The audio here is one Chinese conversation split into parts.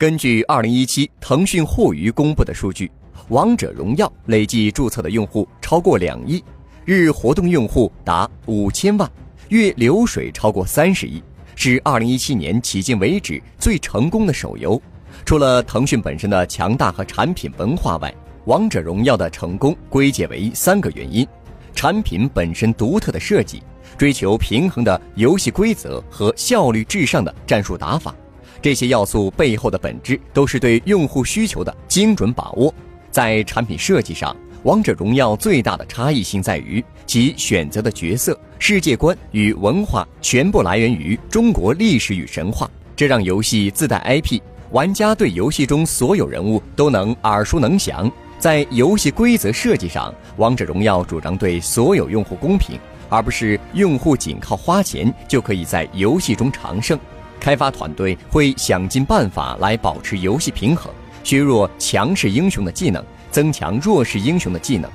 根据二零一七腾讯互娱公布的数据，《王者荣耀》累计注册的用户超过两亿，日活动用户达五千万，月流水超过三十亿，是二零一七年迄今为止最成功的手游。除了腾讯本身的强大和产品文化外，《王者荣耀》的成功归结为三个原因：产品本身独特的设计，追求平衡的游戏规则和效率至上的战术打法。这些要素背后的本质都是对用户需求的精准把握。在产品设计上，《王者荣耀》最大的差异性在于其选择的角色、世界观与文化全部来源于中国历史与神话，这让游戏自带 IP，玩家对游戏中所有人物都能耳熟能详。在游戏规则设计上，《王者荣耀》主张对所有用户公平，而不是用户仅靠花钱就可以在游戏中长胜。开发团队会想尽办法来保持游戏平衡，削弱强势英雄的技能，增强弱势英雄的技能。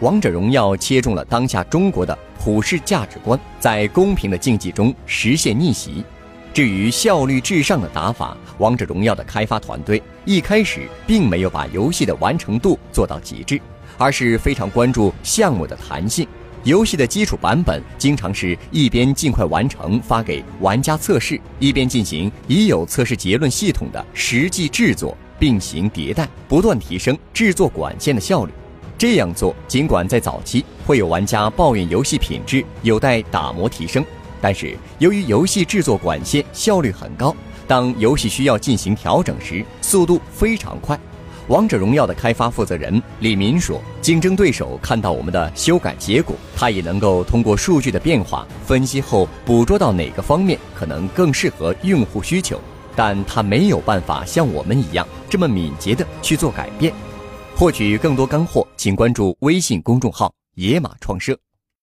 王者荣耀切中了当下中国的普世价值观，在公平的竞技中实现逆袭。至于效率至上的打法，王者荣耀的开发团队一开始并没有把游戏的完成度做到极致，而是非常关注项目的弹性。游戏的基础版本经常是一边尽快完成发给玩家测试，一边进行已有测试结论系统的实际制作，并行迭代，不断提升制作管线的效率。这样做，尽管在早期会有玩家抱怨游戏品质有待打磨提升，但是由于游戏制作管线效率很高，当游戏需要进行调整时，速度非常快。王者荣耀的开发负责人李民说：“竞争对手看到我们的修改结果，他也能够通过数据的变化分析后捕捉到哪个方面可能更适合用户需求，但他没有办法像我们一样这么敏捷的去做改变。”获取更多干货，请关注微信公众号“野马创社”。